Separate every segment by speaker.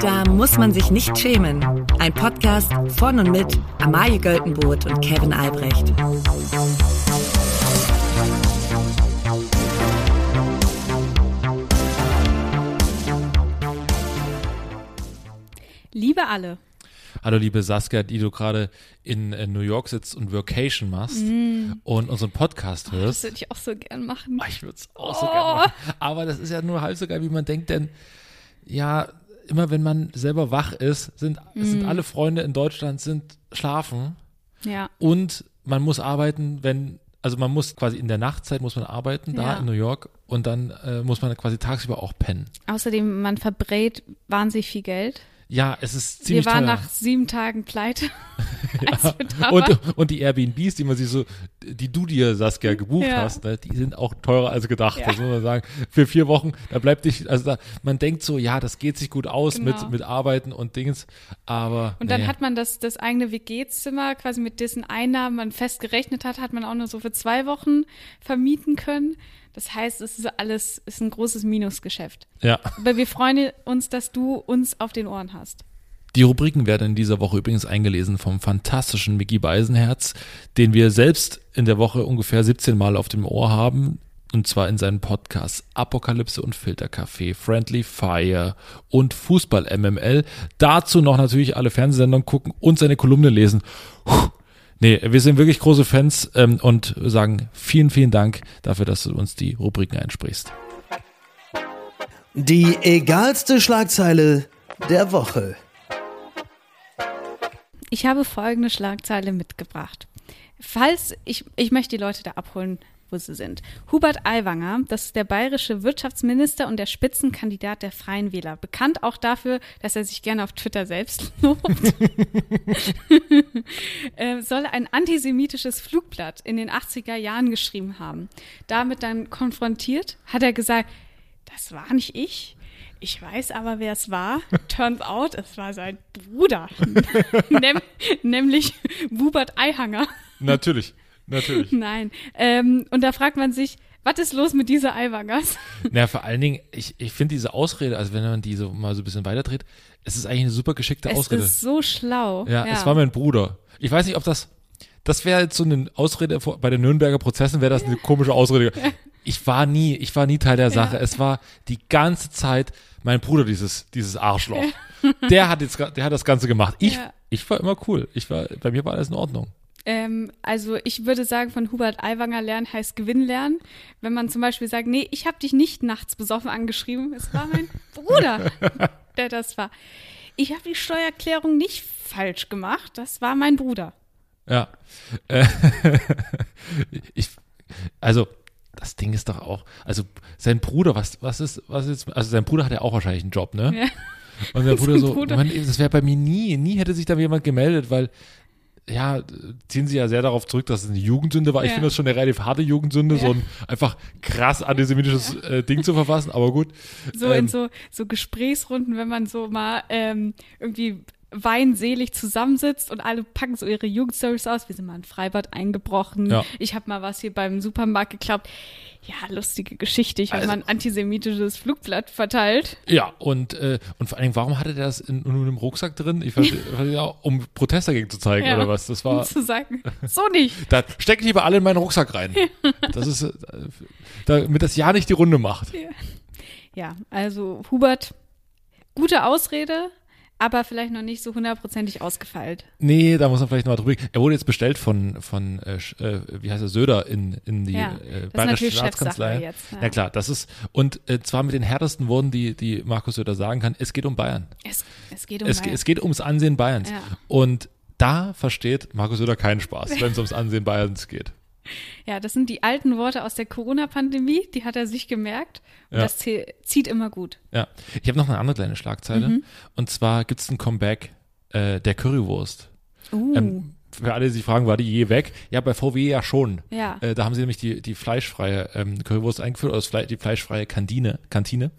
Speaker 1: Da muss man sich nicht schämen. Ein Podcast von und mit Amalie Göltenboot und Kevin Albrecht.
Speaker 2: Liebe alle.
Speaker 3: Hallo liebe Saskia, die du gerade in, in New York sitzt und Workation machst und unseren Podcast
Speaker 2: Das
Speaker 3: hörst.
Speaker 2: würde ich auch so gern machen.
Speaker 3: Ah, ich würde es auch so gerne machen. Aber das ist ja nur halb so geil, wie man denkt, denn ja, immer wenn man selber wach ist, sind, sind alle Freunde in Deutschland sind schlafen
Speaker 2: Ja.
Speaker 3: und man muss arbeiten, wenn, also man muss quasi in der Nachtzeit muss man arbeiten, da
Speaker 2: Ja.
Speaker 3: in New York und dann äh, muss man quasi tagsüber auch pennen.
Speaker 2: Außerdem, man verbrät wahnsinnig viel Geld.
Speaker 3: Ja, es ist
Speaker 2: Wir
Speaker 3: ziemlich
Speaker 2: waren
Speaker 3: teuer.
Speaker 2: nach sieben Tagen pleite. wir da
Speaker 3: Und, und die Airbnbs, die man sich so, die du dir, Saskia, gebucht
Speaker 2: Ja.
Speaker 3: hast, ne, die sind auch teurer als gedacht.
Speaker 2: Ja.
Speaker 3: Das muss man sagen. Für vier Wochen, da bleibt dich, also da, man denkt so, ja, das geht sich gut aus
Speaker 2: Genau.
Speaker 3: mit, mit Arbeiten und Dings, aber.
Speaker 2: Und dann
Speaker 3: nee.
Speaker 2: hat man das, das eigene WG-Zimmer quasi mit dessen Einnahmen man fest gerechnet hat, hat man auch nur so für zwei Wochen vermieten können. Das heißt, es ist alles, ist ein großes Minusgeschäft.
Speaker 3: Ja.
Speaker 2: Aber wir freuen uns, dass du uns auf den Ohren hast.
Speaker 3: Die Rubriken werden in dieser Woche übrigens eingelesen vom fantastischen Mickey Beisenherz, den wir selbst in der Woche ungefähr 17 Mal auf dem Ohr haben. Und zwar in seinen Podcasts Apokalypse und Filterkaffee, Friendly Fire und Fußball MML. Dazu noch natürlich alle Fernsehsendungen gucken und seine Kolumne lesen. Puh. Nee, wir sind wirklich große Fans ähm, und sagen vielen, vielen Dank dafür, dass du uns die Rubriken einsprichst.
Speaker 4: Die egalste Schlagzeile der Woche.
Speaker 2: Ich habe folgende Schlagzeile mitgebracht. Falls, ich, ich möchte die Leute da abholen, wo sie sind. Hubert Aiwanger, das ist der bayerische Wirtschaftsminister und der Spitzenkandidat der Freien Wähler. Bekannt auch dafür, dass er sich gerne auf Twitter selbst lobt. äh, soll ein antisemitisches Flugblatt in den 80er Jahren geschrieben haben. Damit dann konfrontiert, hat er gesagt, das war nicht ich. Ich weiß aber, wer es war. Turns out, es war sein Bruder. Nem, nämlich Hubert Eihanger.
Speaker 3: Natürlich, natürlich.
Speaker 2: Nein. Ähm, und da fragt man sich, was ist los mit dieser Eiwangers?
Speaker 3: Naja, vor allen Dingen, ich, ich finde diese Ausrede, also wenn man die so mal so ein bisschen weiterdreht, es ist eigentlich eine super geschickte
Speaker 2: Es
Speaker 3: Ausrede.
Speaker 2: ist so schlau.
Speaker 3: ja, es war mein Bruder. Ich weiß nicht, ob das, das wäre jetzt so eine Ausrede bei den Nürnberger Prozessen, wäre das eine komische Ausrede. Ich war nie, ich war nie Teil der Sache. Es war die ganze Zeit mein Bruder, dieses, dieses Arschloch. Der hat jetzt, der hat das Ganze gemacht. Ich,
Speaker 2: Ja.
Speaker 3: ich war immer cool. Ich war, bei mir war alles in Ordnung.
Speaker 2: Ähm, also ich würde sagen, von Hubert Aiwanger lernen heißt Gewinn lernen. Wenn man zum Beispiel sagt, nee, ich habe dich nicht nachts besoffen angeschrieben, es war mein Bruder, der das war. Ich habe die Steuererklärung nicht falsch gemacht, das war mein Bruder.
Speaker 3: Ja. Äh, ich, also, das Ding ist doch auch, also sein Bruder, was, was ist, was ist, also sein Bruder hat ja auch wahrscheinlich einen Job, ne?
Speaker 2: Ja.
Speaker 3: Und sein Bruder so,
Speaker 2: Bruder.
Speaker 3: Mann, das wäre bei mir nie, nie hätte sich da jemand gemeldet, weil, ja, ziehen sie ja sehr darauf zurück, dass es eine Jugendsünde war. Ich
Speaker 2: Ja.
Speaker 3: finde das schon eine relativ harte Jugendsünde, so ein einfach krass antisemitisches äh, Ding zu verfassen, aber gut.
Speaker 2: So in
Speaker 3: Ähm,
Speaker 2: so, so Gesprächsrunden, wenn man so mal ähm, irgendwie weinselig zusammensitzt und alle packen so ihre Jugendstories aus. Wir sind mal in Freibad eingebrochen.
Speaker 3: Ja.
Speaker 2: Ich habe mal was hier beim Supermarkt geklappt. Ja, lustige Geschichte. Ich habe
Speaker 3: Also-
Speaker 2: mal ein antisemitisches Flugblatt verteilt.
Speaker 3: Ja, und, äh, und vor allen Dingen, warum hatte der das in, in einem Rucksack drin? Ich weiß, ja, um Protest dagegen zu zeigen,
Speaker 2: Ja.
Speaker 3: oder was? Das
Speaker 2: Um
Speaker 3: war.
Speaker 2: zu sagen, so nicht.
Speaker 3: Da steck lieber alle in meinen Rucksack rein. Das ist, äh, damit das ja nicht die Runde macht.
Speaker 2: Ja, also Hubert, gute Ausrede, aber vielleicht noch nicht so hundertprozentig ausgefeilt.
Speaker 3: Nee, da muss man vielleicht noch mal drüber. Er wurde jetzt bestellt von, von äh, äh, wie heißt er, Söder in, in die
Speaker 2: Ja,
Speaker 3: äh,
Speaker 2: das ist
Speaker 3: Bayerische Staatskanzlei.
Speaker 2: Jetzt, ja.
Speaker 3: ja. klar, das ist, und äh, zwar mit den härtesten Worten, die, die Markus Söder sagen kann, es geht um Bayern.
Speaker 2: Es, es geht um
Speaker 3: Es,
Speaker 2: Bayern.
Speaker 3: es geht ums Ansehen Bayerns.
Speaker 2: Ja.
Speaker 3: Und da versteht Markus Söder keinen Spaß, wenn es ums Ansehen Bayerns geht.
Speaker 2: Ja, das sind die alten Worte aus der Corona-Pandemie, die hat er sich gemerkt. Und
Speaker 3: Ja.
Speaker 2: das zie- zieht immer gut.
Speaker 3: Ja, ich habe noch eine andere kleine Schlagzeile.
Speaker 2: Mhm.
Speaker 3: Und zwar gibt es ein Comeback äh, der Currywurst.
Speaker 2: Uh,
Speaker 3: Ähm, für alle, die sich fragen, war die je weg? Ja, bei VW ja schon.
Speaker 2: Ja.
Speaker 3: Äh, da haben sie nämlich die, die fleischfreie ähm, Currywurst eingeführt, oder Fle die fleischfreie Kantine. Kantine.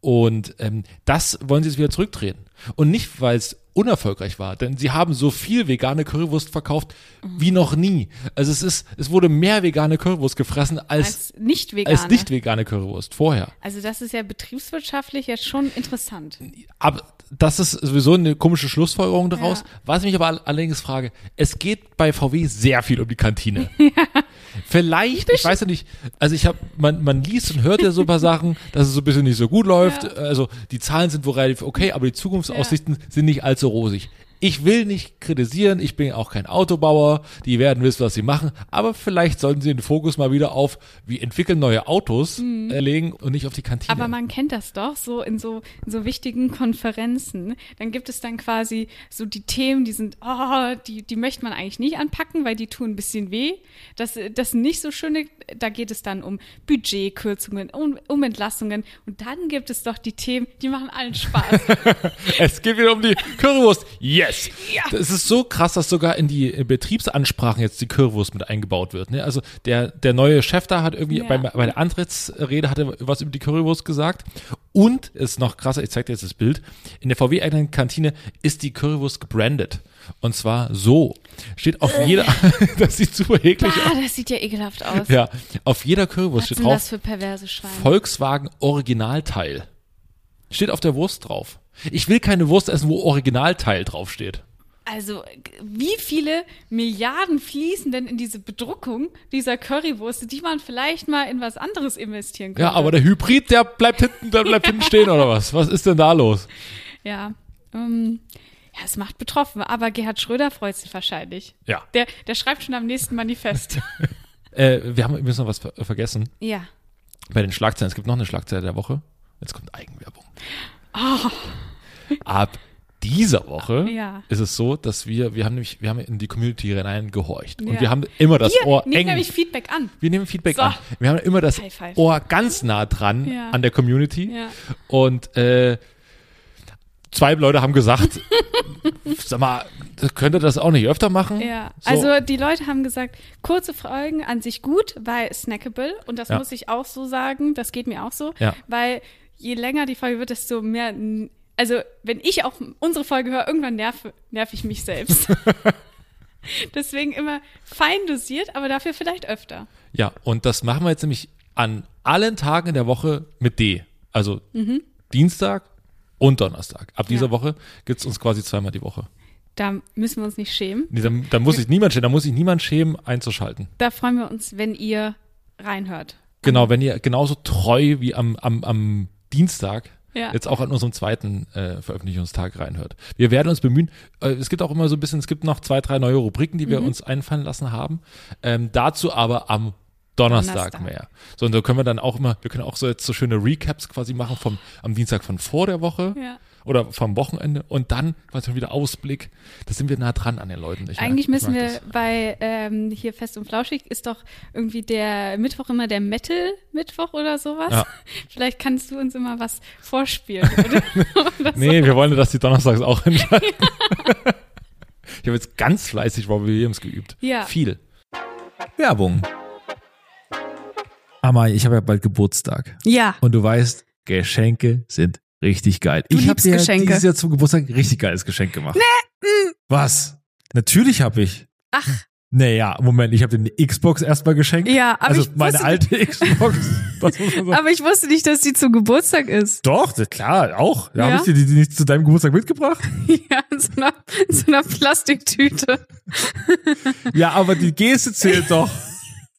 Speaker 3: Und ähm, das wollen sie jetzt wieder zurückdrehen. Und nicht, weil es unerfolgreich war, denn sie haben so viel vegane Currywurst verkauft wie noch nie. Also es ist, es wurde mehr vegane Currywurst gefressen als,
Speaker 2: als nicht vegane.
Speaker 3: als nicht vegane Currywurst vorher.
Speaker 2: Also das ist ja betriebswirtschaftlich jetzt schon interessant.
Speaker 3: Aber das ist sowieso eine komische Schlussfolgerung daraus.
Speaker 2: Ja.
Speaker 3: Was ich mich aber all- allerdings frage, es geht bei VW sehr viel um die Kantine. Vielleicht, ich weiß ja nicht, also ich habe, man, man liest und hört ja so ein paar Sachen, dass es so ein bisschen nicht so gut läuft.
Speaker 2: Ja.
Speaker 3: Also die Zahlen sind wohl relativ okay, aber die Zukunftsaussichten sind nicht allzu rosig. Ich will nicht kritisieren, ich bin auch kein Autobauer, die werden wissen, was sie machen, aber vielleicht sollten sie den Fokus mal wieder auf, wie entwickeln neue Autos äh, legen und nicht auf die Kantine.
Speaker 2: Aber man kennt das doch, so in so, in so wichtigen Konferenzen. Dann gibt es dann quasi so die Themen, die sind, oh, die, die möchte man eigentlich nicht anpacken, weil die tun ein bisschen weh. Das, das sind nicht so schöne, da geht es dann um Budgetkürzungen, um, um Entlastungen. Und dann gibt es doch die Themen, die machen allen Spaß.
Speaker 3: Es geht wieder um die Currywurst. Yes.
Speaker 2: Ja.
Speaker 3: Das ist so krass, dass sogar in die äh, Betriebsansprachen jetzt die Currywurst mit eingebaut wird. Ne? Also der, der neue Chef da hat irgendwie
Speaker 2: Ja.
Speaker 3: bei, bei der Antrittsrede hat er was über die Currywurst gesagt. Und ist noch krasser, ich zeig dir jetzt das Bild. In der VW-eigenen Kantine ist die Currywurst gebrandet. Und zwar so. Steht auf jeder, das sieht super eklig
Speaker 2: ah,
Speaker 3: aus.
Speaker 2: das sieht ja ekelhaft aus.
Speaker 3: Ja, auf jeder Currywurst
Speaker 2: Was
Speaker 3: steht drauf
Speaker 2: das für perverse Schweine?
Speaker 3: Volkswagen Originalteil. Steht auf der Wurst drauf. Ich will keine Wurst essen, wo Originalteil draufsteht.
Speaker 2: Also, wie viele Milliarden fließen denn in diese Bedruckung dieser Currywurst, die man vielleicht mal in was anderes investieren könnte?
Speaker 3: Ja, aber der Hybrid, der bleibt hinten, der bleibt hinten stehen oder was? Was ist denn da los?
Speaker 2: Ja, ähm, ja, es macht betroffen, aber Gerhard Schröder freut sich wahrscheinlich.
Speaker 3: Ja.
Speaker 2: Der, der schreibt schon am nächsten Manifest.
Speaker 3: Äh, wir haben übrigens noch was ver vergessen
Speaker 2: ja.
Speaker 3: bei den Schlagzeilen. Es gibt noch eine Schlagzeile der Woche. Jetzt kommt Eigenwerbung. Ab dieser Woche
Speaker 2: Ja.
Speaker 3: ist es so, dass wir, wir haben nämlich, wir haben in die Community hinein gehorcht. Und
Speaker 2: Ja.
Speaker 3: wir haben immer das
Speaker 2: Hier,
Speaker 3: Ohr
Speaker 2: nehmen
Speaker 3: eng.
Speaker 2: nämlich Feedback an.
Speaker 3: Wir nehmen Feedback
Speaker 2: So.
Speaker 3: an. Wir haben immer das. Ohr ganz nah dran
Speaker 2: Ja.
Speaker 3: an der Community. Und äh, zwei Leute haben gesagt, sag mal, könnt ihr das auch nicht öfter machen?
Speaker 2: Ja,
Speaker 3: So.
Speaker 2: also die Leute haben gesagt, kurze Folgen an sich gut, weil snackable und das muss ich auch so sagen, das geht mir auch so, weil je länger die Folge wird, desto mehr, also wenn ich auch unsere Folge höre, irgendwann nerv, nerv ich mich selbst. Deswegen immer fein dosiert, aber dafür vielleicht öfter.
Speaker 3: Ja, und das machen wir jetzt nämlich an allen Tagen in der Woche mit D. Also Dienstag und Donnerstag. Ab dieser
Speaker 2: Ja.
Speaker 3: Woche gibt's uns quasi zweimal die Woche.
Speaker 2: Da müssen wir uns nicht schämen.
Speaker 3: Nee, da, da muss sich niemand schämen, da muss sich niemand schämen, einzuschalten.
Speaker 2: Da freuen wir uns, wenn ihr reinhört.
Speaker 3: Genau, wenn ihr genauso treu wie am, am, am Dienstag
Speaker 2: Ja.
Speaker 3: jetzt auch an unserem zweiten äh, Veröffentlichungstag reinhört. Wir werden uns bemühen. Äh, es gibt auch immer so ein bisschen, es gibt noch zwei, drei neue Rubriken, die wir
Speaker 2: Mhm.
Speaker 3: uns einfallen lassen haben. Ähm, dazu aber am Donnerstag,
Speaker 2: Donnerstag.
Speaker 3: mehr. So, und da können wir dann auch immer, wir können auch so jetzt so schöne Recaps quasi machen vom am Dienstag von vor der Woche
Speaker 2: Ja.
Speaker 3: Oder vom Wochenende und dann quasi wieder Ausblick. Da sind wir nah dran an den Leuten. Ich
Speaker 2: Eigentlich
Speaker 3: ich
Speaker 2: müssen wir
Speaker 3: das.
Speaker 2: bei ähm, hier fest und flauschig ist doch irgendwie der Mittwoch immer der Metal-Mittwoch oder sowas.
Speaker 3: Ja.
Speaker 2: Vielleicht kannst du uns immer was vorspielen. Oder? oder so.
Speaker 3: Nee, wir wollen, dass die Donnerstags auch entscheiden. ich habe jetzt ganz fleißig Robbie Williams geübt.
Speaker 2: Ja.
Speaker 3: Viel. Werbung. Amai, ich habe ja bald Geburtstag.
Speaker 2: Ja.
Speaker 3: Und du weißt, Geschenke sind richtig geil.
Speaker 2: Du
Speaker 3: ich habe dir
Speaker 2: Geschenke.
Speaker 3: dieses Jahr zum Geburtstag ein richtig geiles Geschenk gemacht. Nee. Was? Natürlich habe ich.
Speaker 2: Ach,
Speaker 3: Naja, Moment, ich habe dir eine Xbox erstmal geschenkt.
Speaker 2: Ja, aber
Speaker 3: also
Speaker 2: ich
Speaker 3: meine alte Xbox. Man sagen.
Speaker 2: aber ich wusste nicht, dass sie zum Geburtstag ist.
Speaker 3: Doch, klar, auch. Da
Speaker 2: Ja?
Speaker 3: habe ich dir die, die nicht zu deinem Geburtstag mitgebracht.
Speaker 2: Ja, in so einer, in so einer Plastiktüte.
Speaker 3: Ja, aber die Geste zählt doch.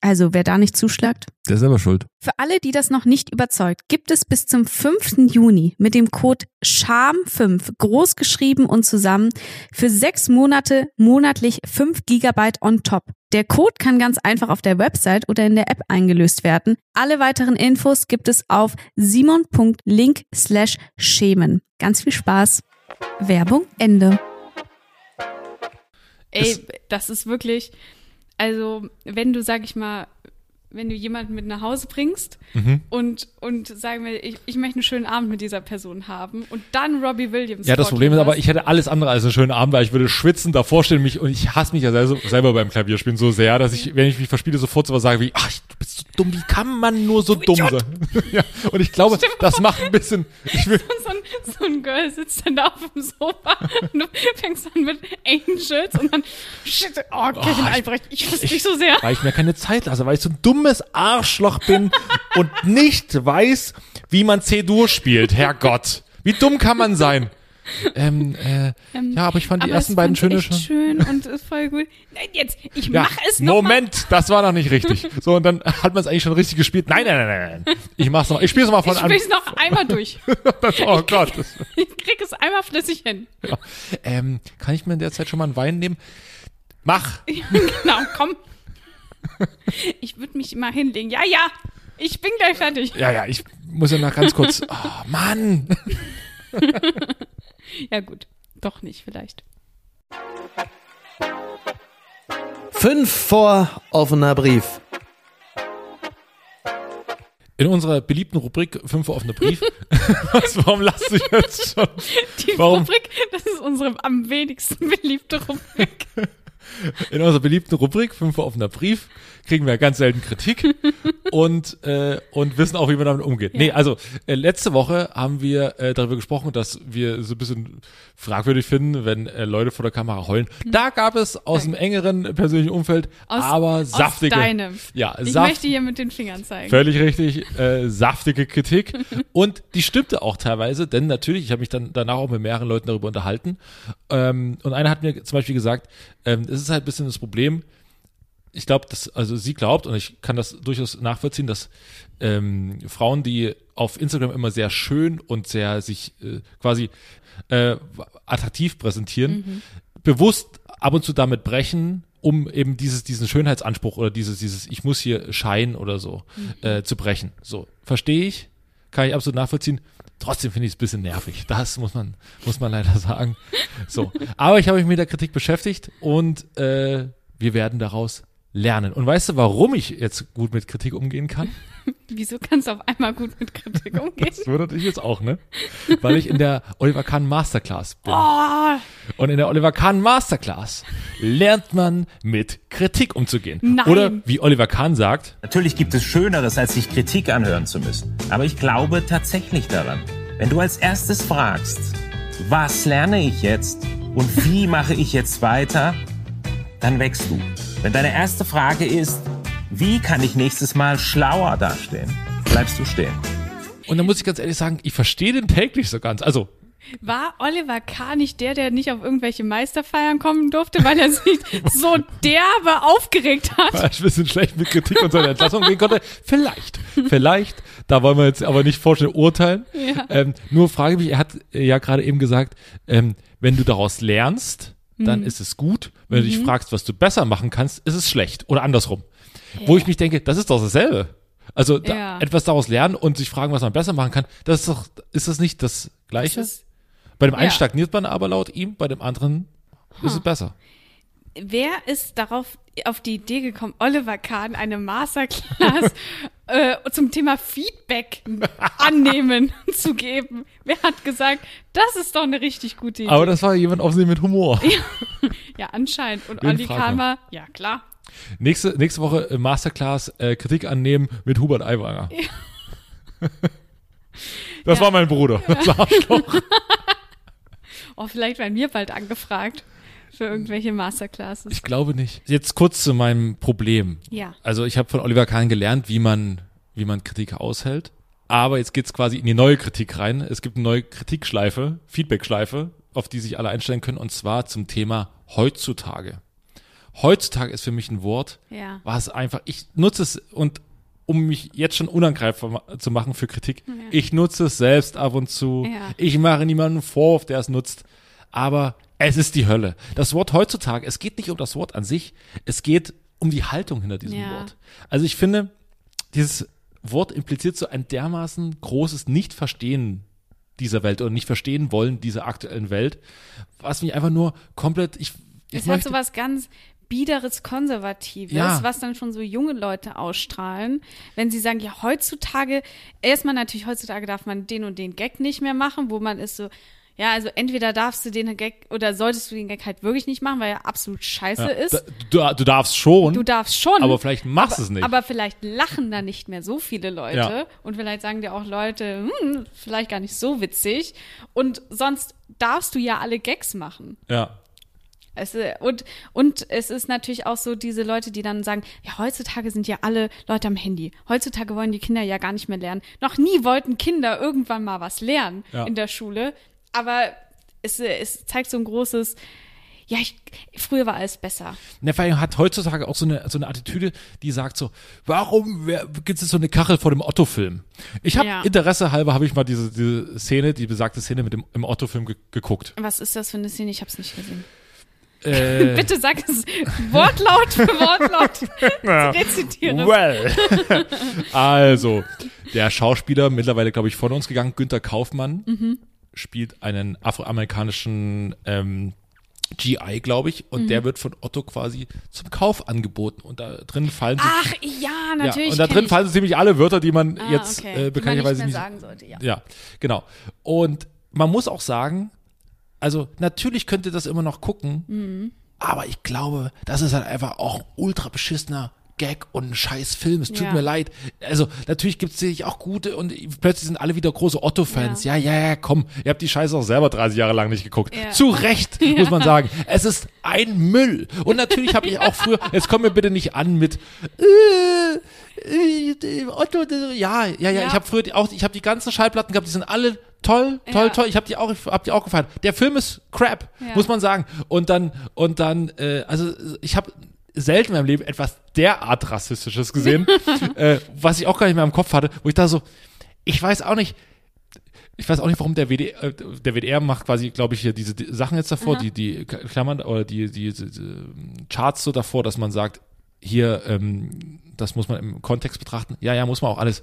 Speaker 2: Also wer da nicht zuschlagt.
Speaker 3: Der ist selber schuld.
Speaker 2: Für alle, die das noch nicht überzeugt, gibt es bis zum 5. Juni mit dem Code SHAM5 groß geschrieben und zusammen für sechs Monate monatlich 5 Gigabyte on top. Der Code kann ganz einfach auf der Website oder in der App eingelöst werden. Alle weiteren Infos gibt es auf simon.link slash schämen. Ganz viel Spaß. Werbung Ende. Ey, das ist wirklich, Also, wenn du, sag ich mal, wenn du jemanden mit nach Hause bringst
Speaker 3: Mhm.
Speaker 2: und, und sagen wir, ich, ich möchte einen schönen Abend mit dieser Person haben und dann Robbie Williams.
Speaker 3: Ja, das Problem ist aber, ich hätte alles andere als einen schönen Abend, weil ich würde schwitzen, davor stehen mich und ich hasse mich ja selber, selber beim Klavierspielen so sehr, dass ich, wenn ich mich verspiele, sofort so was sage wie, ach, so dumm, wie kann man nur so dumm sein? ja, und ich glaube, das macht ein bisschen, ich will,
Speaker 2: Und so ein, so ein Girl sitzt dann da auf dem Sofa und du fängst an mit Angels und dann, shit, oh, Kevin
Speaker 3: ich-
Speaker 2: Albrecht, ich hasse dich so sehr.
Speaker 3: weil ich mir keine Zeit lasse, weil ich so ein dummes Arschloch bin und nicht weiß, wie man C-Dur spielt, Herrgott. Wie dumm kann man sein? Ähm, äh, ja, aber ich fand die ersten beiden schöne schon.
Speaker 2: schön und ist voll gut. Nein, jetzt, ich
Speaker 3: Ja,
Speaker 2: mach es noch
Speaker 3: Moment, das war noch nicht richtig. So, und dann hat man es eigentlich schon richtig gespielt. Nein, nein, nein, nein. Ich mach's noch. Ich spiel's noch mal
Speaker 2: mal.
Speaker 3: von
Speaker 2: Ich
Speaker 3: an.
Speaker 2: spiel's noch einmal durch.
Speaker 3: Das, oh Gott. Das,
Speaker 2: Ich krieg es einmal flüssig hin.
Speaker 3: ja. ähm, kann ich mir in der Zeit schon mal einen Wein nehmen? Mach.
Speaker 2: Genau, komm. Ich würde mich mal hinlegen. Ja, ja, ich bin gleich fertig.
Speaker 3: Ja, ja, ich muss ja noch ganz kurz. Oh, Mann.
Speaker 2: Ja, gut. Doch nicht, vielleicht.
Speaker 4: Fünf vor offener Brief.
Speaker 3: In unserer beliebten Rubrik 5 offene Brief. Was, warum lachst du jetzt schon?
Speaker 2: Die
Speaker 3: Warum?
Speaker 2: Rubrik, das ist unsere am wenigsten beliebte Rubrik.
Speaker 3: In unserer beliebten Rubrik 5 offener Brief kriegen wir ganz selten Kritik und, äh, und wissen auch, wie man damit umgeht. Nee, also äh, letzte Woche haben wir äh, darüber gesprochen, dass wir so ein bisschen fragwürdig finden, wenn äh, Leute vor der Kamera heulen. Da gab es aus dem engeren persönlichen Umfeld
Speaker 2: Hm. Aus-
Speaker 3: aber
Speaker 2: aus
Speaker 3: saftige.
Speaker 2: deinem.
Speaker 3: Ja,
Speaker 2: Ich
Speaker 3: saft,
Speaker 2: möchte hier mit den Fingern zeigen.
Speaker 3: Völlig richtig, äh, saftige Kritik. Und die stimmte auch teilweise, denn natürlich, ich habe mich dann danach auch mit mehreren Leuten darüber unterhalten. Ähm, und einer hat mir zum Beispiel gesagt, ähm, es ist halt ein bisschen das Problem, ich glaube, dass, also sie glaubt, und ich kann das durchaus nachvollziehen, dass ähm, Frauen, die auf Instagram immer sehr schön und sehr sich äh, quasi äh, attraktiv präsentieren, bewusst ab und zu damit brechen, um eben dieses, diesen Schönheitsanspruch oder dieses, dieses Ich muss hier scheinen oder so äh, zu brechen. So, verstehe ich, kann ich absolut nachvollziehen. Trotzdem finde ich es ein bisschen nervig. Das muss man, muss man leider sagen. So. Aber ich habe mich mit der Kritik beschäftigt und äh, wir werden daraus lernen. Und weißt du, warum ich jetzt gut mit Kritik umgehen kann?
Speaker 2: Wieso kannst du auf einmal gut mit Kritik umgehen?
Speaker 3: Das würde ich jetzt auch, ne? Weil ich in der Oliver Kahn Masterclass bin.
Speaker 2: Oh,
Speaker 3: Und in der Oliver Kahn Masterclass lernt man mit Kritik umzugehen.
Speaker 2: Nein.
Speaker 3: Oder wie Oliver Kahn sagt,
Speaker 5: Natürlich gibt es Schöneres, als sich Kritik anhören zu müssen. Aber ich glaube tatsächlich daran. Wenn du als erstes fragst, was lerne ich jetzt und wie mache ich jetzt weiter, dann wächst du. Wenn deine erste Frage ist, wie kann ich nächstes Mal schlauer dastehen, bleibst du stehen.
Speaker 3: und da muss ich ganz ehrlich sagen, ich verstehe den Take nicht so ganz. Also,
Speaker 2: war Oliver K. nicht der, der nicht auf irgendwelche Meisterfeiern kommen durfte, weil er sich so derbe aufgeregt hat?
Speaker 3: weil ich ein bisschen schlecht mit Kritik und seiner Entlassung gehen konnte. Vielleicht, vielleicht, da wollen wir jetzt aber nicht vorstellen urteilen.
Speaker 2: Ja.
Speaker 3: Ähm, nur frage mich, er hat ja gerade eben gesagt, ähm, wenn du daraus lernst,
Speaker 2: Mhm.
Speaker 3: dann ist es gut. Wenn du dich fragst, was du besser machen kannst, ist es schlecht. Oder andersrum. Wo ich mich denke, das ist doch dasselbe. Also da,
Speaker 2: Ja.
Speaker 3: etwas daraus lernen und sich fragen, was man besser machen kann, das ist doch, ist das nicht das Gleiche?
Speaker 2: Das ist-
Speaker 3: bei dem einen
Speaker 2: ja.
Speaker 3: stagniert man aber laut ihm, bei dem anderen ist es besser.
Speaker 2: Wer ist darauf auf die Idee gekommen, Oliver Kahn eine Masterclass äh, zum Thema Feedback annehmen zu geben? Wer hat gesagt, das ist doch eine richtig gute Idee?
Speaker 3: Aber das war jemand offensichtlich mit Humor.
Speaker 2: ja, anscheinend. Und
Speaker 3: fragt
Speaker 2: Kahn war, ja klar.
Speaker 3: Nächste, nächste Woche äh, Masterclass äh, Kritik annehmen mit Hubert Aiwanger. Das
Speaker 2: Ja.
Speaker 3: war mein Bruder. Das Arschloch.
Speaker 2: Oh, vielleicht werden wir bald angefragt für irgendwelche Masterclasses.
Speaker 3: Ich glaube nicht. Jetzt kurz zu meinem Problem.
Speaker 2: ja.
Speaker 3: Also ich habe von Oliver Kahn gelernt, wie man, wie man Kritik aushält. Aber jetzt geht's quasi in die neue Kritik rein. Es gibt eine neue Kritikschleife, Feedbackschleife, auf die sich alle einstellen können, und zwar zum Thema heutzutage. Heutzutage ist für mich ein Wort,
Speaker 2: Ja.
Speaker 3: was einfach, ich nutze es und um mich jetzt schon unangreifbar zu machen für Kritik, ich nutze es selbst ab und zu.
Speaker 2: Ja.
Speaker 3: Ich mache niemanden Vorwurf, der es nutzt. Aber es ist die Hölle. Das Wort heutzutage, es geht nicht um das Wort an sich, es geht um die Haltung hinter diesem
Speaker 2: Ja.
Speaker 3: Wort. Also ich finde, dieses Wort impliziert so ein dermaßen großes Nicht-Verstehen dieser Welt oder nicht verstehen wollen dieser aktuellen Welt, was mich einfach nur komplett, ich, ich
Speaker 2: Es hat
Speaker 3: möchte,
Speaker 2: sowas ganz biederes Konservatives,
Speaker 3: Ja.
Speaker 2: was dann schon so junge Leute ausstrahlen, wenn sie sagen, ja, heutzutage, erstmal natürlich, heutzutage darf man den und den Gag nicht mehr machen, wo man ist so, ja, also entweder darfst du den Gag oder solltest du den Gag halt wirklich nicht machen, weil er absolut scheiße
Speaker 3: Ja,
Speaker 2: ist.
Speaker 3: da- Du, du darfst schon,
Speaker 2: Du darfst schon.
Speaker 3: aber vielleicht machst
Speaker 2: aber,
Speaker 3: es nicht.
Speaker 2: Aber vielleicht lachen da nicht mehr so viele Leute.
Speaker 3: Ja.
Speaker 2: Und vielleicht sagen dir auch Leute, hm, vielleicht gar nicht so witzig. Und sonst darfst du ja alle Gags machen.
Speaker 3: ja.
Speaker 2: Es, äh, und, und es ist natürlich auch so diese Leute, die dann sagen, ja, heutzutage sind ja alle Leute am Handy. Heutzutage wollen die Kinder ja gar nicht mehr lernen. Noch nie wollten Kinder irgendwann mal was lernen
Speaker 3: Ja.
Speaker 2: in der Schule. Aber es, es zeigt so ein großes, ja, ich, früher war alles besser.
Speaker 3: Vor allem hat heutzutage auch so eine, so eine Attitüde, die sagt so, warum gibt es so eine Kachel vor dem Otto-Film? Ich habe
Speaker 2: Ja.
Speaker 3: Interesse halber, habe ich mal diese, diese Szene, die besagte Szene mit dem im Otto-Film ge geguckt.
Speaker 2: Was ist das für eine Szene? Ich habe es nicht gesehen.
Speaker 3: Äh,
Speaker 2: Bitte sag es Wortlaut für Wortlaut rezitiere. es.
Speaker 3: well. also, der Schauspieler, mittlerweile, glaube ich, von uns gegangen, Günther Kaufmann,
Speaker 2: Mhm.
Speaker 3: Spielt einen afroamerikanischen ähm, GI, glaube ich, und
Speaker 2: Mhm.
Speaker 3: der wird von Otto quasi zum Kauf angeboten. Und da drin fallen
Speaker 2: Ach ja, natürlich.
Speaker 3: Ja, und da drin fallen so ziemlich alle Wörter, die man
Speaker 2: Ah,
Speaker 3: jetzt
Speaker 2: okay.
Speaker 3: äh, bekanntlicherweise
Speaker 2: nicht
Speaker 3: nicht,
Speaker 2: sagen sollte, ja.
Speaker 3: Ja, genau. Und man muss auch sagen, also natürlich könnt ihr das immer noch gucken,
Speaker 2: Mhm.
Speaker 3: aber ich glaube, das ist halt einfach auch ein ultra beschissener Gag und ein scheiß Film. Es tut
Speaker 2: Ja.
Speaker 3: mir leid. Also natürlich gibt es sicherlich auch gute und plötzlich sind alle wieder große Otto-Fans. Ja. ja, ja, komm. Ihr habt die Scheiße auch selber 30 Jahre lang nicht geguckt.
Speaker 2: Ja.
Speaker 3: Zu Recht, muss man sagen. Es ist ein Müll. Und natürlich habe ich auch früher, jetzt kommen wir bitte nicht an mit äh, äh, Otto, ja, ja, ja,
Speaker 2: Ja.
Speaker 3: ich habe früher die, auch, ich habe die ganzen Schallplatten gehabt, die sind alle toll, toll,
Speaker 2: Ja.
Speaker 3: toll. Ich habe die auch, hab die auch gefallen. Der Film ist crap,
Speaker 2: Ja.
Speaker 3: muss man sagen. Und dann, und dann, äh, also ich habe selten in meinem Leben etwas derart rassistisches gesehen, äh, was ich auch gar nicht mehr im Kopf hatte, wo ich da so, ich weiß auch nicht, ich weiß auch nicht, warum der WDR, äh, der WDR macht quasi, glaube ich, hier diese die Sachen jetzt davor, die, die Klammern oder die, die, die, die Charts so davor, dass man sagt, hier, ähm, das muss man im Kontext betrachten. Ja, ja, muss man auch alles.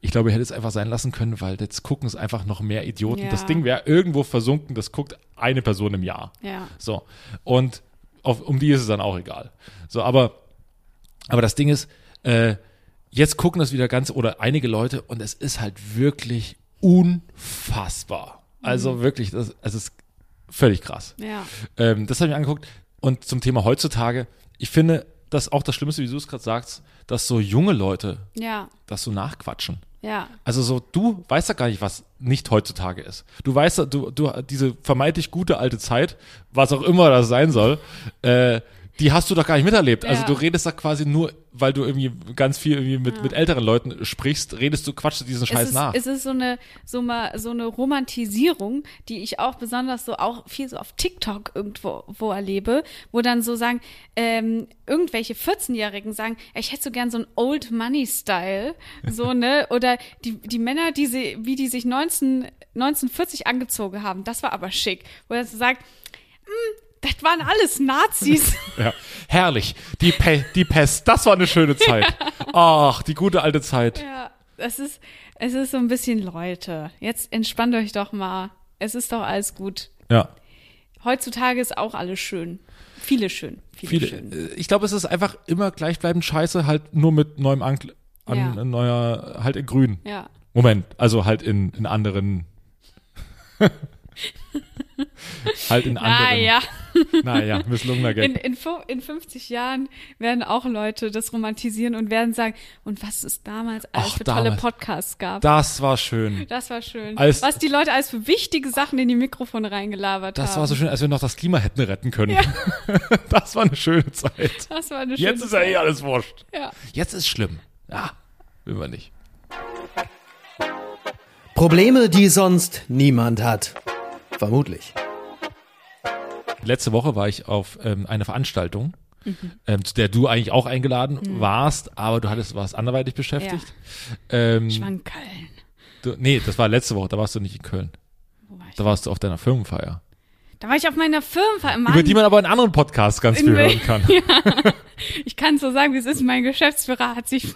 Speaker 3: Ich glaube, er hätte es einfach sein lassen können, weil jetzt gucken es einfach noch mehr Idioten.
Speaker 2: Ja.
Speaker 3: Das Ding wäre irgendwo versunken, das guckt eine Person im Jahr.
Speaker 2: Ja.
Speaker 3: So. Und auf, um die ist es dann auch egal. So, aber, aber das Ding ist, äh, jetzt gucken das wieder ganz oder einige Leute und es ist halt wirklich unfassbar. Also wirklich, das, es ist völlig krass.
Speaker 2: Ja.
Speaker 3: Ähm, das habe ich mir angeguckt. Und zum Thema heutzutage, ich finde, dass auch das Schlimmste, wie du es gerade sagst, dass so junge Leute
Speaker 2: Ja.
Speaker 3: das so nachquatschen.
Speaker 2: Ja.
Speaker 3: Also so, du weißt ja gar nicht, was nicht heutzutage ist. Du weißt, ja, du, du, diese vermeintlich gute alte Zeit, was auch immer das sein soll, äh, die hast du doch gar nicht miterlebt. Also
Speaker 2: Ja.
Speaker 3: du redest da quasi nur, weil du irgendwie ganz viel irgendwie mit, mit älteren Leuten sprichst, redest du, quatschst du diesen Scheiß
Speaker 2: es ist,
Speaker 3: nach.
Speaker 2: Es ist so eine, so mal, so eine Romantisierung, die ich auch besonders so auch viel so auf TikTok irgendwo wo erlebe, wo dann so sagen, ähm, irgendwelche 14-Jährigen sagen, ich hätte so gern so einen Old Money Style, so, ne, oder die, die Männer, die sie, wie die sich 19, 1940 angezogen haben, das war aber schick, wo er so sagt, "Hm, das waren alles Nazis.
Speaker 3: Ja. Herrlich. Die, Pe die Pest, das war eine schöne Zeit. Ach, die gute alte Zeit.
Speaker 2: Ja, es ist, es ist so ein bisschen Leute. Jetzt entspannt euch doch mal. Es ist doch alles gut.
Speaker 3: Ja.
Speaker 2: Heutzutage ist auch alles schön. Viele schön. Viele,
Speaker 3: Viele,
Speaker 2: schön.
Speaker 3: äh, ich glaube, es ist einfach immer gleichbleibend scheiße, halt nur mit neuem Ankl an
Speaker 2: Ja.
Speaker 3: neuer, halt in grün.
Speaker 2: Ja.
Speaker 3: Moment, also halt in, in anderen. halt in anderen.
Speaker 2: Naja,
Speaker 3: Naja, misslungener
Speaker 2: in,
Speaker 3: Gag.
Speaker 2: in, fu- in 50 Jahren werden auch Leute das romantisieren und werden sagen, und was es damals alles
Speaker 3: Ach,
Speaker 2: für tolle
Speaker 3: damals.
Speaker 2: Podcasts gab.
Speaker 3: Das war schön.
Speaker 2: das war schön.
Speaker 3: Als-
Speaker 2: was die Leute alles für wichtige Sachen in die Mikrofone reingelabert
Speaker 3: Das
Speaker 2: haben.
Speaker 3: war so schön, als wir noch das Klima hätten retten können. das war eine schöne Zeit.
Speaker 2: Das war eine schöne
Speaker 3: Jetzt ist ja eh alles wurscht.
Speaker 2: Ja.
Speaker 3: Jetzt ist schlimm. Ja, will man nicht.
Speaker 4: Probleme, die sonst niemand hat. Vermutlich.
Speaker 3: Letzte Woche war ich auf ähm, einer Veranstaltung, ähm, zu der du eigentlich auch eingeladen warst, aber du hattest warst anderweitig beschäftigt. Ähm,
Speaker 2: Ich war in Köln.
Speaker 3: du, nee, das war letzte Woche, da warst du nicht in Köln.
Speaker 2: Wo war ich?
Speaker 3: Da warst du auf deiner Firmenfeier.
Speaker 2: Da war ich auf meiner Firmenfeier. Mann,
Speaker 3: Über die man aber in anderen Podcasts ganz
Speaker 2: In
Speaker 3: viel hören kann.
Speaker 2: ich kann so sagen, wie es ist. Mein Geschäftsführer hat sich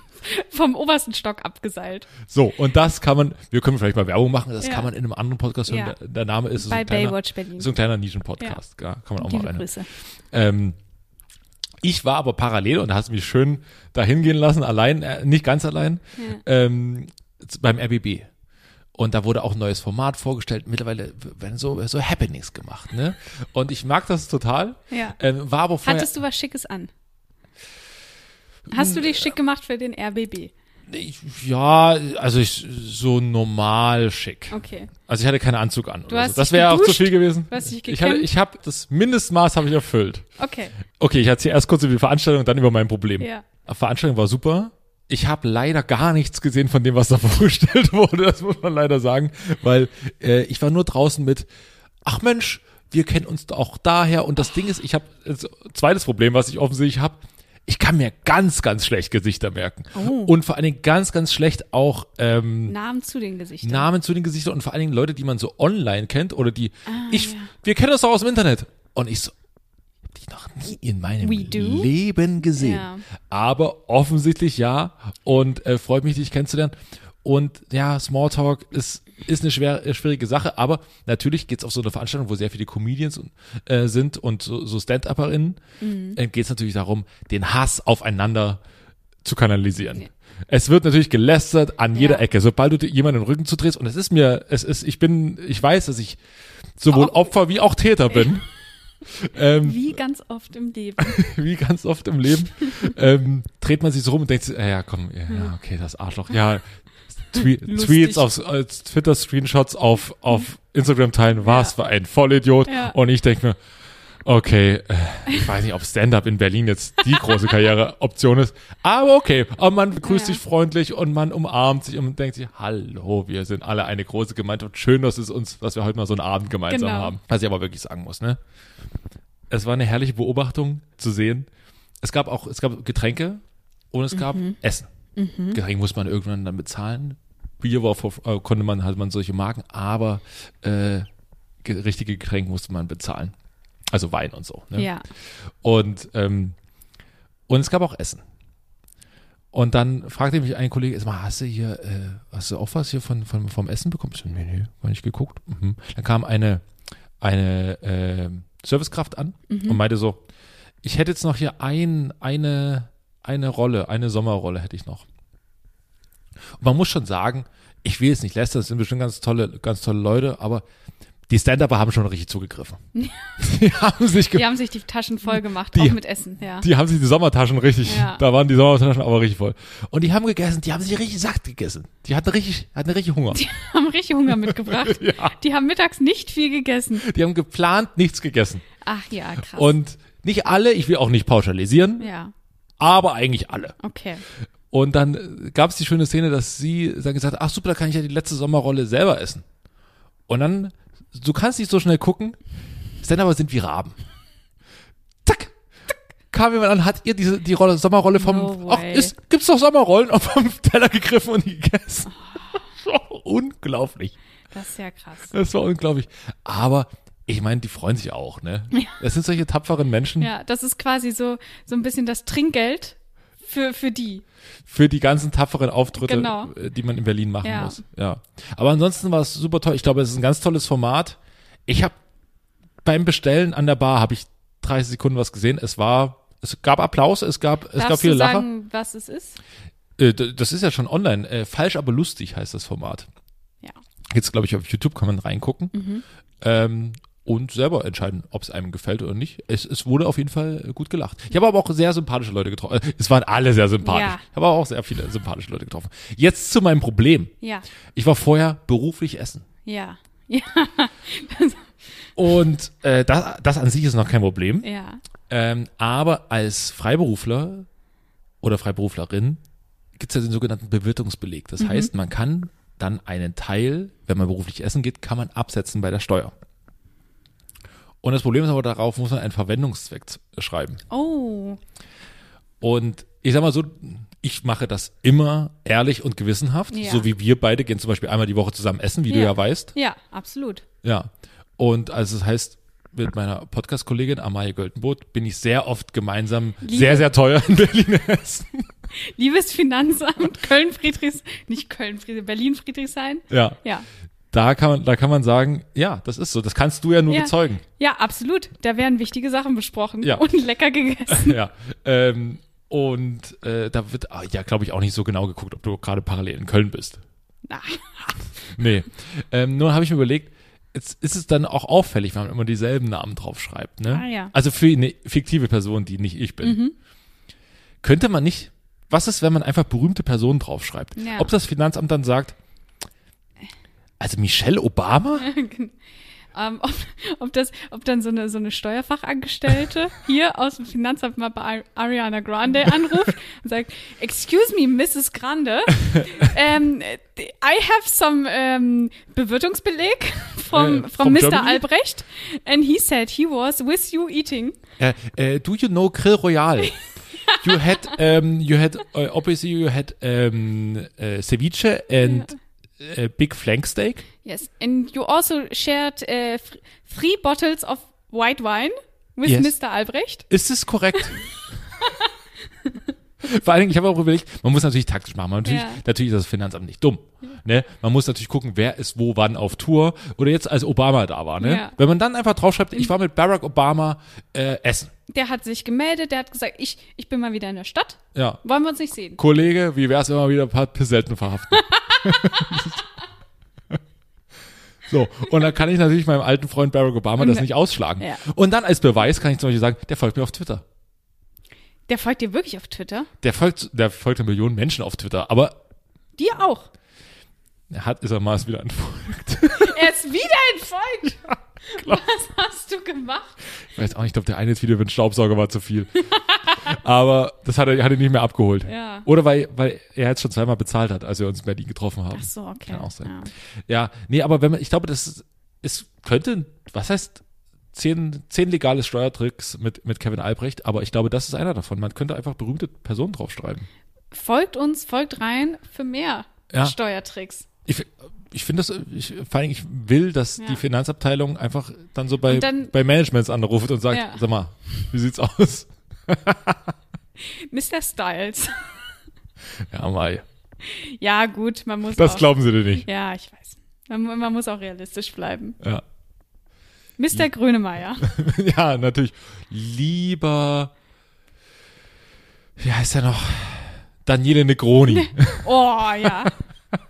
Speaker 2: vom obersten Stock abgeseilt.
Speaker 3: So, und das kann man, wir können vielleicht mal Werbung machen, das
Speaker 2: Ja.
Speaker 3: kann man in einem anderen Podcast hören.
Speaker 2: Ja.
Speaker 3: Der, der Name ist so
Speaker 2: Bei
Speaker 3: ein kleiner,
Speaker 2: Baywatch Berlin.
Speaker 3: So ein kleiner Nischen-Podcast, ja. kann man auch mal
Speaker 2: Liebe
Speaker 3: rein.
Speaker 2: Grüße.
Speaker 3: Ähm, Ich war aber parallel und hast mich schön dahin gehen lassen, allein, äh, nicht ganz allein, ähm, beim RBB. Und da wurde auch ein neues Format vorgestellt. Mittlerweile werden so, so Happenings gemacht, ne? Und ich mag das total.
Speaker 2: Ja.
Speaker 3: Ähm, war aber vorher,
Speaker 2: Hattest du was Schickes an? Hast du dich schick gemacht für den RBB?
Speaker 3: ich, ja, also ich, so normal schick.
Speaker 2: Okay.
Speaker 3: Also ich hatte keinen Anzug an. oder
Speaker 2: hast
Speaker 3: so. Das wäre auch zu viel gewesen.
Speaker 2: Du hast dich
Speaker 3: ich hatte, ich habe das Mindestmaß habe ich erfüllt.
Speaker 2: Okay.
Speaker 3: Okay, ich erzähle erst kurz über die Veranstaltung und dann über mein Problem.
Speaker 2: Ja.
Speaker 3: Die Veranstaltung war super. Ich habe leider gar nichts gesehen von dem, was da vorgestellt wurde. Das muss man leider sagen, weil äh, ich war nur draußen mit. Ach Mensch, wir kennen uns auch daher. Und das Ding ist, ich habe zweites Problem, was ich offensichtlich habe. Ich kann mir ganz, ganz schlecht Gesichter merken.
Speaker 2: Oh.
Speaker 3: Und vor allen Dingen ganz, ganz schlecht auch ähm,
Speaker 2: Namen zu den Gesichtern.
Speaker 3: Namen zu den Gesichtern und vor allen Dingen Leute, die man so online kennt oder die ich,
Speaker 2: Ah, ja.
Speaker 3: wir kennen das doch aus dem Internet. Und ich so, die noch nie in meinem? Leben gesehen.
Speaker 2: Ja.
Speaker 3: Aber offensichtlich ja und äh, freut mich, dich kennenzulernen. Und ja, Smalltalk ist, ist eine schwer, äh, schwierige Sache, aber natürlich geht's auf so eine Veranstaltung, wo sehr viele Comedians äh, sind und so, so Stand-UpperInnen,
Speaker 2: Mhm.
Speaker 3: äh, geht's natürlich darum, den Hass aufeinander zu kanalisieren. Es wird natürlich gelästert an jeder
Speaker 2: Ja.
Speaker 3: Ecke, sobald du jemanden den Rücken zudrehst. Und es ist mir, es ist, ich bin, ich weiß, dass ich sowohl Opfer wie auch Täter bin. ähm,
Speaker 2: Wie ganz oft im Leben.
Speaker 3: wie ganz oft im Leben, ähm, dreht man sich so rum und denkt, sich, äh, ja, komm, ja, ja, okay, das Arschloch, ja, Twe
Speaker 2: Lustig.
Speaker 3: Tweets auf äh, Twitter-Screenshots auf, auf Instagram teilen, was für ein Vollidiot.
Speaker 2: Ja.
Speaker 3: Und ich denke mir, okay, äh, ich weiß nicht, ob Stand-Up in Berlin jetzt die große Karriereoption ist, aber okay, aber man begrüßt
Speaker 2: Ja.
Speaker 3: sich freundlich und man umarmt sich und denkt sich, hallo, wir sind alle eine große Gemeinschaft, schön, dass es uns, dass wir heute mal so einen Abend gemeinsam
Speaker 2: Genau.
Speaker 3: haben. Was ich aber wirklich sagen muss, ne? Es war eine herrliche Beobachtung zu sehen. Es gab auch, es gab Getränke und es gab Essen. Getränke muss man irgendwann dann bezahlen. Bier war vor, äh, konnte man, hatte man solche Marken, aber äh, ge richtige Getränke musste man bezahlen. Also Wein und so. Ne?
Speaker 2: Ja.
Speaker 3: Und, ähm, und es gab auch Essen. Und dann fragte mich ein Kollege, mal, hast du hier, äh, hast du auch was hier von, von, vom Essen bekommen? Ich so, nee, nee, war nicht geguckt. Mhm. Dann kam eine, eine äh, Servicekraft an und meinte so, ich hätte jetzt noch hier ein, eine, eine Rolle, eine Sommerrolle hätte ich noch. Und man muss schon sagen, ich will jetzt nicht lästern, das sind bestimmt ganz tolle, ganz tolle Leute, aber die Stand-Upper haben schon richtig zugegriffen. die haben sich
Speaker 2: Die haben sich die Taschen voll gemacht,
Speaker 3: Die-
Speaker 2: auch mit Essen, ja.
Speaker 3: die haben sich die Sommertaschen richtig,
Speaker 2: Ja.
Speaker 3: da waren die Sommertaschen aber richtig voll. Und die haben gegessen, die haben sich richtig satt gegessen. Die hatten richtig, hatten richtig Hunger.
Speaker 2: Die haben richtig Hunger mitgebracht.
Speaker 3: Ja.
Speaker 2: Die haben mittags nicht viel gegessen.
Speaker 3: Die haben geplant nichts gegessen.
Speaker 2: Ach ja, krass.
Speaker 3: Und nicht alle, ich will auch nicht pauschalisieren,
Speaker 2: ja,
Speaker 3: aber eigentlich alle.
Speaker 2: okay.
Speaker 3: Und dann gab es die schöne Szene, dass sie dann gesagt hat, ach super, da kann ich ja die letzte Sommerrolle selber essen. Und dann, du kannst nicht so schnell gucken, denn aber sind wie Raben. Zack. Kam jemand an, hat ihr diese, die Rolle, Sommerrolle vom,
Speaker 2: No
Speaker 3: ach, ist, gibt's doch Sommerrollen, und vom Teller gegriffen und gegessen. unglaublich.
Speaker 2: Das ist ja krass.
Speaker 3: Das war unglaublich. Aber ich meine, die freuen sich auch, ne? Das sind solche tapferen Menschen
Speaker 2: Ja, das ist quasi so, so ein bisschen das Trinkgeld für, für die.
Speaker 3: für die ganzen tapferen Auftritte,
Speaker 2: Genau.
Speaker 3: äh, die man in Berlin machen
Speaker 2: Ja.
Speaker 3: muss. Ja. Aber ansonsten war es super toll. Ich glaube, es ist ein ganz tolles Format. Ich habe beim Bestellen an der Bar habe ich 30 Sekunden was gesehen. Es war, es gab Applaus, es gab, es
Speaker 2: Darfst
Speaker 3: gab viele
Speaker 2: du
Speaker 3: Lacher.
Speaker 2: sagen, was es ist?
Speaker 3: Äh, das ist ja schon online. Äh, falsch, aber lustig heißt das Format.
Speaker 2: Ja.
Speaker 3: Jetzt glaube ich auf YouTube kann man reingucken
Speaker 2: Mhm.
Speaker 3: ähm, und selber entscheiden, ob es einem gefällt oder nicht. Es, es wurde auf jeden Fall gut gelacht. Ich habe aber auch sehr sympathische Leute getroffen. Äh, Es waren alle sehr sympathisch.
Speaker 2: Ja.
Speaker 3: Ich habe aber auch sehr viele sympathische Leute getroffen. Jetzt zu meinem Problem.
Speaker 2: Ja,
Speaker 3: Ich war vorher beruflich essen.
Speaker 2: ja, ja,
Speaker 3: Und äh, das, das an sich ist noch kein Problem.
Speaker 2: ja.
Speaker 3: Ähm, aber als Freiberufler oder Freiberuflerin gibt es ja den sogenannten Bewirtungsbeleg. Das heißt, man kann dann einen Teil, wenn man beruflich essen geht, kann man absetzen bei der Steuer. Und das Problem ist aber, darauf muss man einen Verwendungszweck z- schreiben.
Speaker 2: Oh,
Speaker 3: Und ich sag mal so, ich mache das immer ehrlich und gewissenhaft,
Speaker 2: Ja.
Speaker 3: so wie wir beide gehen zum Beispiel einmal die Woche zusammen essen, wie du
Speaker 2: Ja.
Speaker 3: ja weißt.
Speaker 2: ja, absolut.
Speaker 3: Ja. Und also das heißt, mit meiner Podcast-Kollegin Amalie Göltenboot bin ich sehr oft gemeinsam
Speaker 2: Liebe-
Speaker 3: sehr, sehr teuer in Berlin essen.
Speaker 2: Liebes Finanzamt, Köln-Friedrichs, nicht Köln-Friedrichs, Berlin-Friedrichshain.
Speaker 3: Ja.
Speaker 2: Ja,
Speaker 3: da kann man, da kann man sagen, ja, das ist so. Das kannst du ja nur
Speaker 2: Ja.
Speaker 3: bezeugen.
Speaker 2: Ja, absolut. Da werden wichtige Sachen besprochen
Speaker 3: Ja.
Speaker 2: und lecker gegessen.
Speaker 3: ja. Ähm, und äh, da wird, ah, ja, glaube ich, auch nicht so genau geguckt, ob du gerade parallel in Köln bist.
Speaker 2: Na,
Speaker 3: Nee. Ähm, nur habe ich mir überlegt, jetzt ist es dann auch auffällig, wenn man immer dieselben Namen draufschreibt. Ne?
Speaker 2: Ah, ja.
Speaker 3: Also für eine fiktive Person, die nicht ich bin. Könnte man nicht, was ist, wenn man einfach berühmte Personen draufschreibt?
Speaker 2: Ja.
Speaker 3: Ob das Finanzamt dann sagt, also Michelle Obama?
Speaker 2: ähm, ob, ob, das, ob dann so eine, so eine Steuerfachangestellte hier aus dem Finanzamt mal bei Ariana Grande anruft und sagt, excuse me, Mrs. Grande, ähm, I have some ähm, Bewirtungsbeleg from,
Speaker 3: Äh,
Speaker 2: from
Speaker 3: from
Speaker 2: Mr.
Speaker 3: Germany?
Speaker 2: Albrecht and he said he was with you eating.
Speaker 3: Äh, äh, do you know Grill Royal? You had, um, you had, uh, obviously you had um, uh, ceviche and uh, big flank steak.
Speaker 2: Yes, and you also shared uh, th- three bottles of white wine with
Speaker 3: Yes.
Speaker 2: Mr. Albrecht.
Speaker 3: Ist es korrekt? Vor allen Dingen, ich habe auch überlegt, man muss natürlich taktisch machen. Natürlich,
Speaker 2: Ja.
Speaker 3: natürlich ist das Finanzamt nicht dumm. Ne? Man muss natürlich gucken, wer ist wo, wann auf Tour. Oder jetzt, als Obama da war. Ne?
Speaker 2: Ja.
Speaker 3: Wenn man dann einfach draufschreibt, ich war mit Barack Obama äh, essen.
Speaker 2: Der hat sich gemeldet, der hat gesagt, ich, ich bin mal wieder in der Stadt.
Speaker 3: Ja.
Speaker 2: Wollen wir uns nicht sehen?
Speaker 3: Kollege, wie wär's, wenn wir wieder ein paar Pisselten verhaften? so, und dann kann ich natürlich meinem alten Freund Barack Obama das nicht ausschlagen.
Speaker 2: Ja.
Speaker 3: Und dann als Beweis kann ich zum Beispiel sagen, der folgt mir auf Twitter.
Speaker 2: Der folgt dir wirklich auf Twitter?
Speaker 3: Der folgt, der folgt Millionen Menschen auf Twitter, aber
Speaker 2: Dir auch.
Speaker 3: er hat, ist er mal wieder entfolgt.
Speaker 2: Er ist wieder entfolgt. Was hast du gemacht?
Speaker 3: Ich weiß auch nicht, ich glaube, der eine Video mit dem Staubsauger war zu viel. aber das hat er, hat er nicht mehr abgeholt.
Speaker 2: Ja.
Speaker 3: Oder weil, weil er jetzt schon zweimal bezahlt hat, als wir uns in Berlin getroffen haben.
Speaker 2: Ach so, okay.
Speaker 3: Kann auch sein.
Speaker 2: Ja.
Speaker 3: Ja, nee, aber wenn man, ich glaube, das ist, es könnte, was heißt, zehn, zehn legale Steuertricks mit, mit Kevin Albrecht, aber ich glaube, das ist einer davon. Man könnte einfach berühmte Personen draufschreiben.
Speaker 2: Folgt uns, folgt rein für mehr
Speaker 3: Ja.
Speaker 2: Steuertricks.
Speaker 3: Ich, ich finde das, ich, vor allem, ich will, dass
Speaker 2: Ja.
Speaker 3: die Finanzabteilung einfach dann so bei,
Speaker 2: dann-
Speaker 3: bei Managements anruft und sagt,
Speaker 2: Ja.
Speaker 3: sag mal, wie sieht's aus?
Speaker 2: Mr. Styles.
Speaker 3: Ja, Mai.
Speaker 2: Ja, gut, man muss
Speaker 3: Das
Speaker 2: auch.
Speaker 3: glauben sie dir nicht.
Speaker 2: Ja, ich weiß. Man, man muss auch realistisch bleiben.
Speaker 3: Ja.
Speaker 2: Mr. Grönemeyer.
Speaker 3: ja, natürlich. Lieber, wie heißt er noch? Daniele Negroni.
Speaker 2: Oh, ja.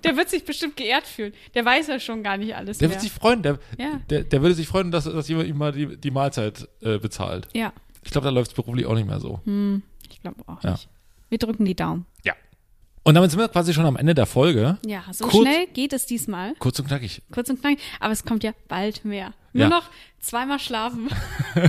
Speaker 2: Der wird sich bestimmt geehrt fühlen. Der weiß ja schon gar nicht alles
Speaker 3: Der
Speaker 2: mehr.
Speaker 3: wird sich freuen, der,
Speaker 2: Ja.
Speaker 3: der, der würde sich freuen, dass, dass jemand ihm mal die, die Mahlzeit äh, bezahlt.
Speaker 2: ja,
Speaker 3: Ich glaube, da läuft es beruflich auch nicht mehr so.
Speaker 2: ich glaube auch
Speaker 3: Ja.
Speaker 2: nicht. Wir drücken die Daumen.
Speaker 3: Ja. Und damit sind wir quasi schon am Ende der Folge.
Speaker 2: Ja, so
Speaker 3: Kurz-
Speaker 2: schnell geht es diesmal.
Speaker 3: Kurz und knackig.
Speaker 2: Kurz und knackig. Aber es kommt ja bald mehr. Nur
Speaker 3: Ja.
Speaker 2: noch zweimal schlafen.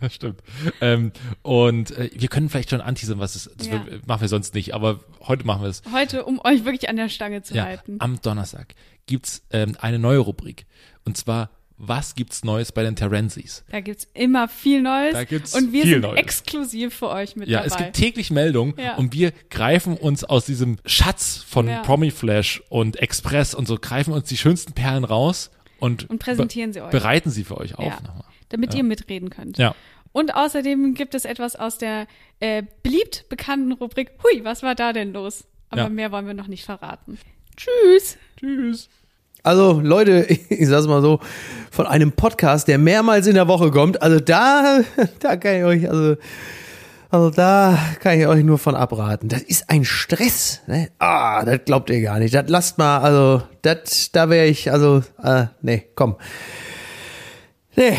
Speaker 3: Das stimmt. Ähm, und äh, wir können vielleicht schon anteasern, was es das
Speaker 2: Ja.
Speaker 3: machen wir sonst nicht, aber heute machen wir es.
Speaker 2: Heute, um euch wirklich an der Stange zu
Speaker 3: Ja,
Speaker 2: halten.
Speaker 3: am Donnerstag gibt's ähm, eine neue Rubrik. Und zwar, was gibt's Neues bei den Terenzis?
Speaker 2: Da gibt's immer viel Neues.
Speaker 3: Da gibt's
Speaker 2: und wir
Speaker 3: viel
Speaker 2: sind
Speaker 3: Neues.
Speaker 2: exklusiv für euch mit
Speaker 3: Ja,
Speaker 2: dabei.
Speaker 3: es gibt täglich Meldungen
Speaker 2: Ja.
Speaker 3: und wir greifen uns aus diesem Schatz von
Speaker 2: Ja.
Speaker 3: Promiflash und Express und so, greifen uns die schönsten Perlen raus und,
Speaker 2: Und präsentieren sie euch.
Speaker 3: bereiten sie für euch auf
Speaker 2: Ja.
Speaker 3: nochmal.
Speaker 2: damit ihr mitreden könnt.
Speaker 3: Ja.
Speaker 2: Und außerdem gibt es etwas aus der äh, beliebt bekannten Rubrik Hui, was war da denn los? Aber
Speaker 3: Ja.
Speaker 2: mehr wollen wir noch nicht verraten. Tschüss.
Speaker 3: Tschüss.
Speaker 4: Also Leute, ich sag's mal so, von einem Podcast, der mehrmals in der Woche kommt, also da, da kann ich euch, also, also da kann ich euch nur von abraten. Das ist ein Stress. Ne? Ah, das glaubt ihr gar nicht. Das lasst mal, also, das, da wäre ich, also, äh, nee, komm. Nee,